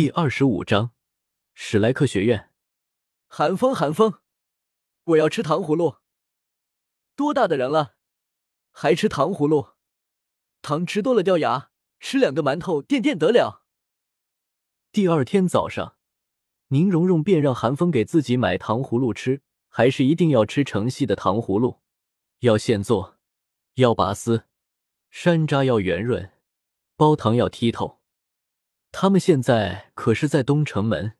第二十五章，史莱克学院。寒风，寒风，我要吃糖葫芦。多大的人了，还吃糖葫芦？糖吃多了掉牙，吃两个馒头垫垫得了。第二天早上，宁荣荣便让寒风给自己买糖葫芦吃，还是一定要吃成细的糖葫芦，要现做，要拔丝，山楂要圆润，包糖要剔透。他们现在可是在东城门，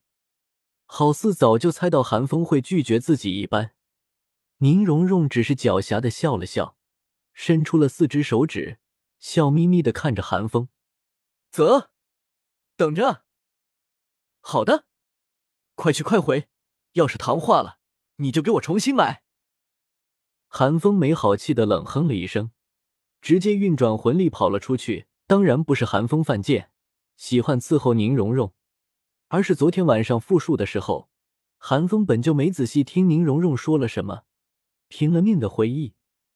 好似早就猜到韩风会拒绝自己一般。宁荣荣只是狡黠的笑了笑，伸出了四只手指，笑眯眯的看着韩风。啧，等着。好的，快去快回，要是糖化了，你就给我重新买。韩风没好气的冷哼了一声，直接运转魂力跑了出去。当然不是韩风犯贱。喜欢伺候宁荣荣，而是昨天晚上复述的时候，韩风本就没仔细听宁荣荣说了什么，拼了命的回忆，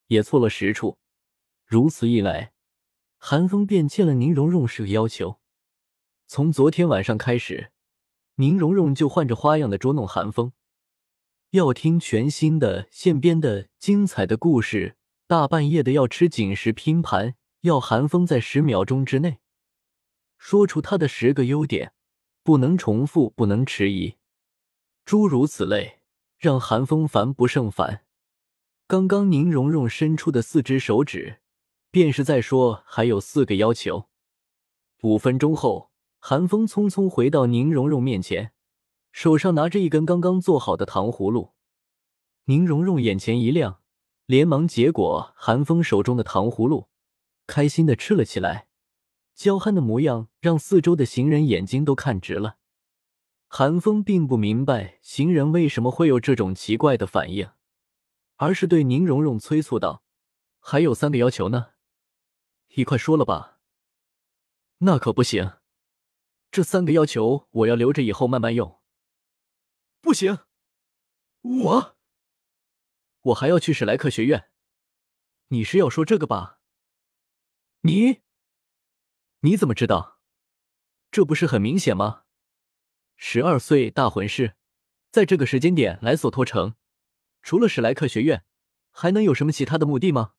也错了十处。如此一来，韩风便欠了宁荣荣是个要求。从昨天晚上开始，宁荣荣就换着花样的捉弄韩风，要听全新的现编的精彩的故事，大半夜的要吃紧实拼盘，要韩风在十秒钟之内。说出他的十个优点，不能重复，不能迟疑，诸如此类，让韩风烦不胜烦。刚刚宁荣荣伸出的四只手指，便是在说还有四个要求。五分钟后，韩风匆匆回到宁荣荣面前，手上拿着一根刚刚做好的糖葫芦。宁荣荣眼前一亮，连忙接过韩风手中的糖葫芦，开心的吃了起来。娇憨的模样让四周的行人眼睛都看直了。韩风并不明白行人为什么会有这种奇怪的反应，而是对宁荣荣催促道：“还有三个要求呢，你快说了吧。”“那可不行，这三个要求我要留着以后慢慢用。”“不行，我我还要去史莱克学院。”“你是要说这个吧？”“你。”你怎么知道？这不是很明显吗？十二岁大魂师，在这个时间点来索托城，除了史莱克学院，还能有什么其他的目的吗？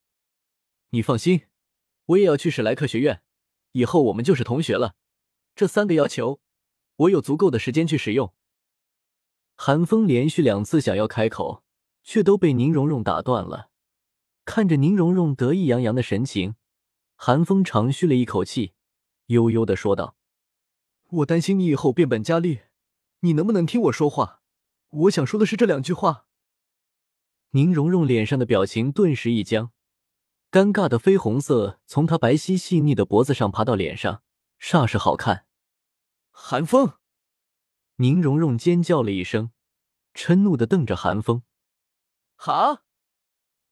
你放心，我也要去史莱克学院，以后我们就是同学了。这三个要求，我有足够的时间去使用。韩风连续两次想要开口，却都被宁荣荣打断了。看着宁荣荣得意洋洋的神情，韩风长吁了一口气。悠悠的说道：“我担心你以后变本加厉，你能不能听我说话？我想说的是这两句话。”宁荣荣脸上的表情顿时一僵，尴尬的绯红色从她白皙细腻的脖子上爬到脸上，煞是好看。寒风，宁荣荣尖叫了一声，嗔怒的瞪着寒风。哈！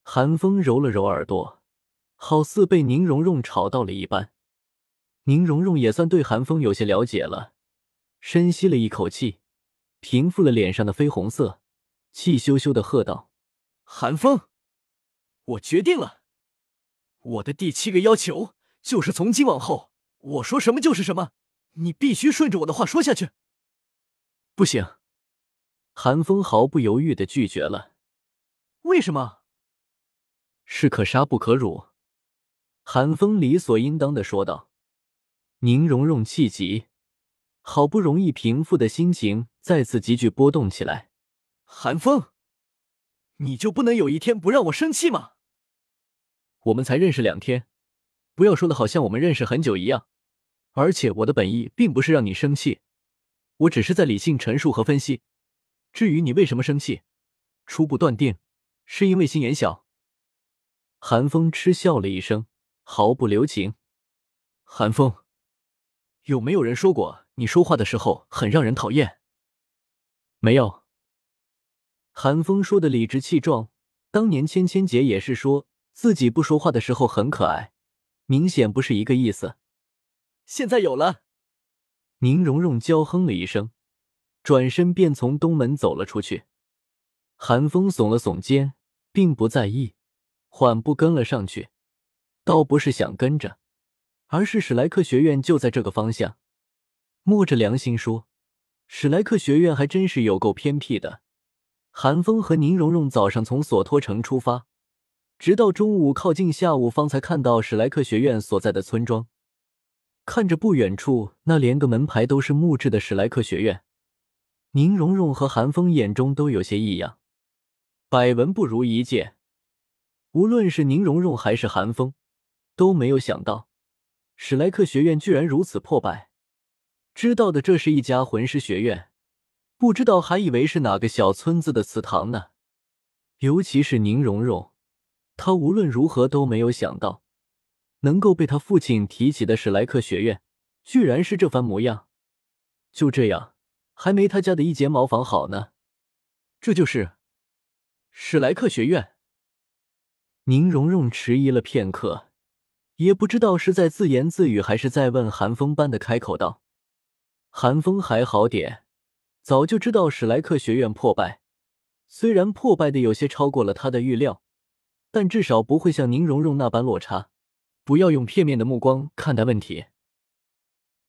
寒风揉了揉耳朵，好似被宁荣荣吵到了一般。宁荣荣也算对韩风有些了解了，深吸了一口气，平复了脸上的绯红色，气咻咻的喝道：“韩风，我决定了，我的第七个要求就是从今往后，我说什么就是什么，你必须顺着我的话说下去。”不行，韩风毫不犹豫的拒绝了。为什么？士可杀不可辱。韩风理所应当的说道。宁荣荣气急，好不容易平复的心情再次急剧波动起来。韩风，你就不能有一天不让我生气吗？我们才认识两天，不要说的好像我们认识很久一样。而且我的本意并不是让你生气，我只是在理性陈述和分析。至于你为什么生气，初步断定是因为心眼小。韩风嗤笑了一声，毫不留情。韩风。有没有人说过你说话的时候很让人讨厌？没有。韩风说的理直气壮。当年芊芊姐也是说自己不说话的时候很可爱，明显不是一个意思。现在有了。宁荣荣娇哼了一声，转身便从东门走了出去。韩风耸了耸肩，并不在意，缓步跟了上去，倒不是想跟着。而是史莱克学院就在这个方向。摸着良心说，史莱克学院还真是有够偏僻的。韩风和宁荣荣早上从索托城出发，直到中午靠近下午，方才看到史莱克学院所在的村庄。看着不远处那连个门牌都是木质的史莱克学院，宁荣荣和韩风眼中都有些异样。百闻不如一见，无论是宁荣荣还是韩风，都没有想到史莱克学院居然如此破败。知道的这是一家魂师学院，不知道还以为是哪个小村子的祠堂呢。尤其是宁荣荣，她无论如何都没有想到。能够被他父亲提起的史莱克学院，居然是这番模样。就这样，还没他家的一间茅房好呢。这就是史莱克学院。宁荣荣迟疑了片刻，也不知道是在自言自语，还是在问韩风般的开口道：“韩风还好点，早就知道史莱克学院破败，虽然破败的有些超过了他的预料，但至少不会像宁荣荣那般落差。”不要用片面的目光看待问题。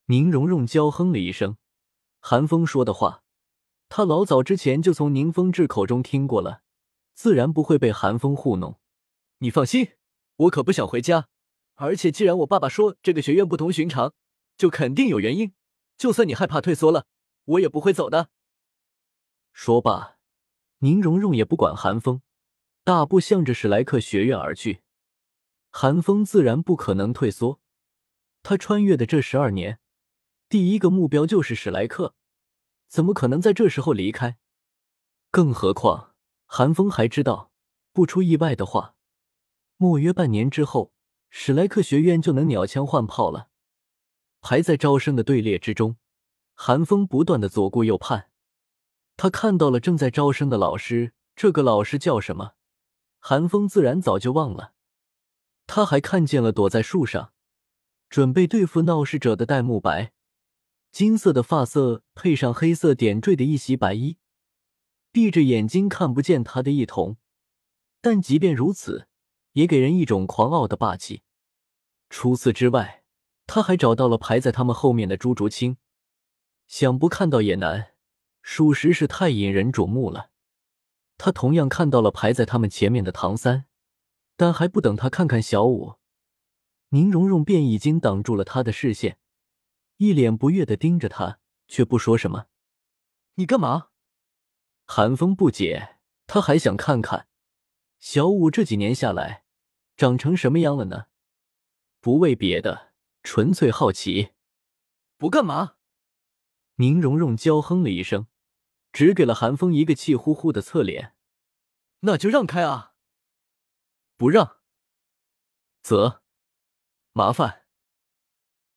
宁荣荣娇哼了一声，韩风说的话，他老早之前就从宁风致口中听过了，自然不会被韩风糊弄。你放心，我可不想回家。而且既然我爸爸说这个学院不同寻常，就肯定有原因。就算你害怕退缩了，我也不会走的。说罢，宁荣荣也不管韩风，大步向着史莱克学院而去。韩风自然不可能退缩，他穿越的这十二年，第一个目标就是史莱克，怎么可能在这时候离开？更何况，韩风还知道，不出意外的话，莫约半年之后，史莱克学院就能鸟枪换炮了。排在招生的队列之中，韩风不断的左顾右盼，他看到了正在招生的老师，这个老师叫什么？韩风自然早就忘了。他还看见了躲在树上，准备对付闹事者的戴沐白，金色的发色配上黑色点缀的一袭白衣，闭着眼睛看不见他的异瞳，但即便如此，也给人一种狂傲的霸气。除此之外，他还找到了排在他们后面的朱竹清，想不看到也难，属实是太引人瞩目了。他同样看到了排在他们前面的唐三。但还不等他看看小舞，宁荣荣便已经挡住了他的视线，一脸不悦的盯着他，却不说什么。你干嘛？韩风不解，他还想看看小舞这几年下来长成什么样了呢？不为别的，纯粹好奇。不干嘛？宁荣荣娇哼了一声，只给了韩风一个气呼呼的侧脸。那就让开啊！不让，则麻烦。